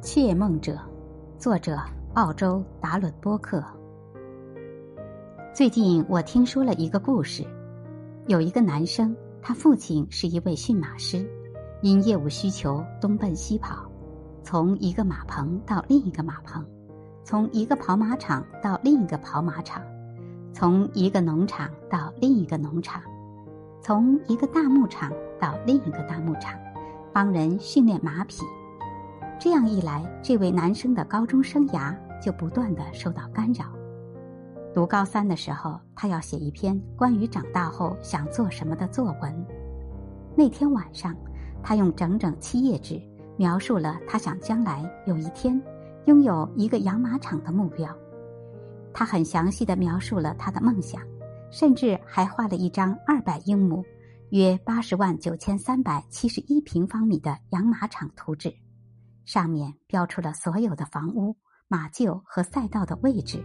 窃梦者，作者澳洲达伦波克。最近我听说了一个故事，有一个男生，他父亲是一位驯马师，因业务需求东奔西跑，从一个马棚到另一个马棚，从一个跑马场到另一个跑马场，从一个农场到另一个农场，从一个大牧场到另一个大牧场，帮人训练马匹。这样一来，这位男生的高中生涯就不断的受到干扰。读高三的时候，他要写一篇关于长大后想做什么的作文。那天晚上，他用整整七页纸描述了他想将来有一天拥有一个养马场的目标。他很详细的描述了他的梦想，甚至还画了一张二百英亩（约八十万九千三百七十一平方米）的养马场图纸。上面标出了所有的房屋、马厩和赛道的位置。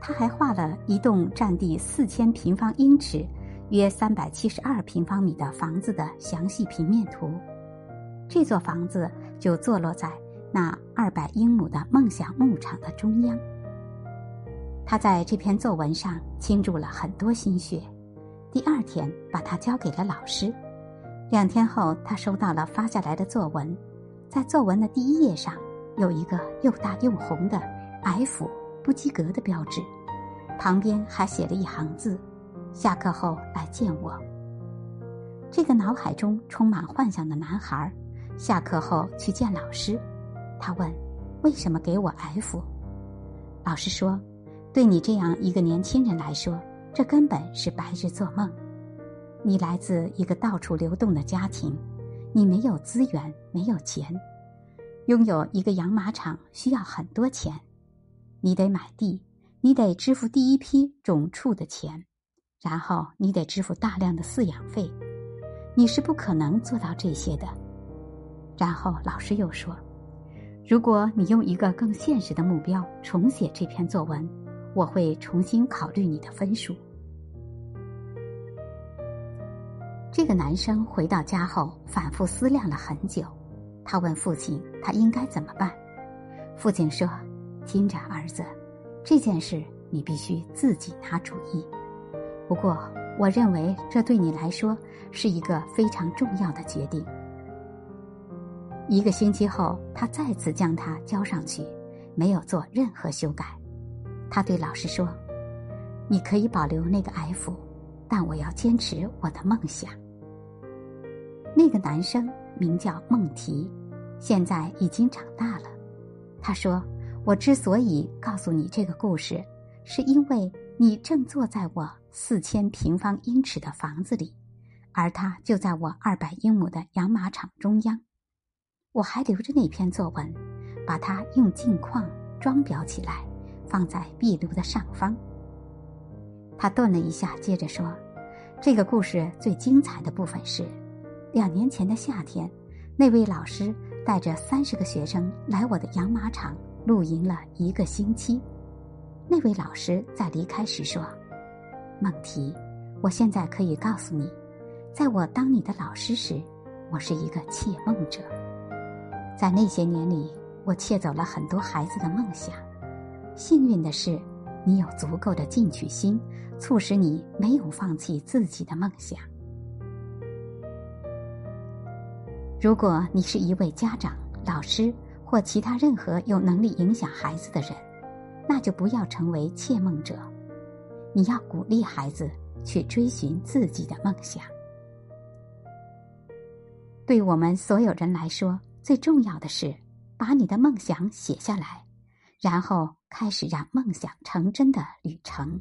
他还画了一栋占地四千平方英尺（约三百七十二平方米）的房子的详细平面图。这座房子就坐落在那二百英亩的梦想牧场的中央。他在这篇作文上倾注了很多心血。第二天，把它交给了老师。两天后，他收到了发下来的作文。在作文的第一页上，有一个又大又红的 “F” 不及格的标志，旁边还写了一行字：“下课后来见我。”这个脑海中充满幻想的男孩，下课后去见老师。他问：“为什么给我 F？” 老师说：“对你这样一个年轻人来说，这根本是白日做梦。你来自一个到处流动的家庭。”你没有资源，没有钱，拥有一个养马场需要很多钱，你得买地，你得支付第一批种畜的钱，然后你得支付大量的饲养费，你是不可能做到这些的。然后老师又说：“如果你用一个更现实的目标重写这篇作文，我会重新考虑你的分数。”这个男生回到家后，反复思量了很久。他问父亲：“他应该怎么办？”父亲说：“听着，儿子，这件事你必须自己拿主意。不过，我认为这对你来说是一个非常重要的决定。”一个星期后，他再次将它交上去，没有做任何修改。他对老师说：“你可以保留那个 F。”但我要坚持我的梦想。那个男生名叫孟提，现在已经长大了。他说：“我之所以告诉你这个故事，是因为你正坐在我四千平方英尺的房子里，而他就在我二百英亩的养马场中央。我还留着那篇作文，把它用镜框装裱起来，放在壁炉的上方。”他顿了一下，接着说：“这个故事最精彩的部分是，两年前的夏天，那位老师带着三十个学生来我的养马场露营了一个星期。那位老师在离开时说：‘孟提，我现在可以告诉你，在我当你的老师时，我是一个窃梦者。在那些年里，我窃走了很多孩子的梦想。幸运的是。’”你有足够的进取心，促使你没有放弃自己的梦想。如果你是一位家长、老师或其他任何有能力影响孩子的人，那就不要成为窃梦者。你要鼓励孩子去追寻自己的梦想。对我们所有人来说，最重要的是把你的梦想写下来。然后开始让梦想成真的旅程。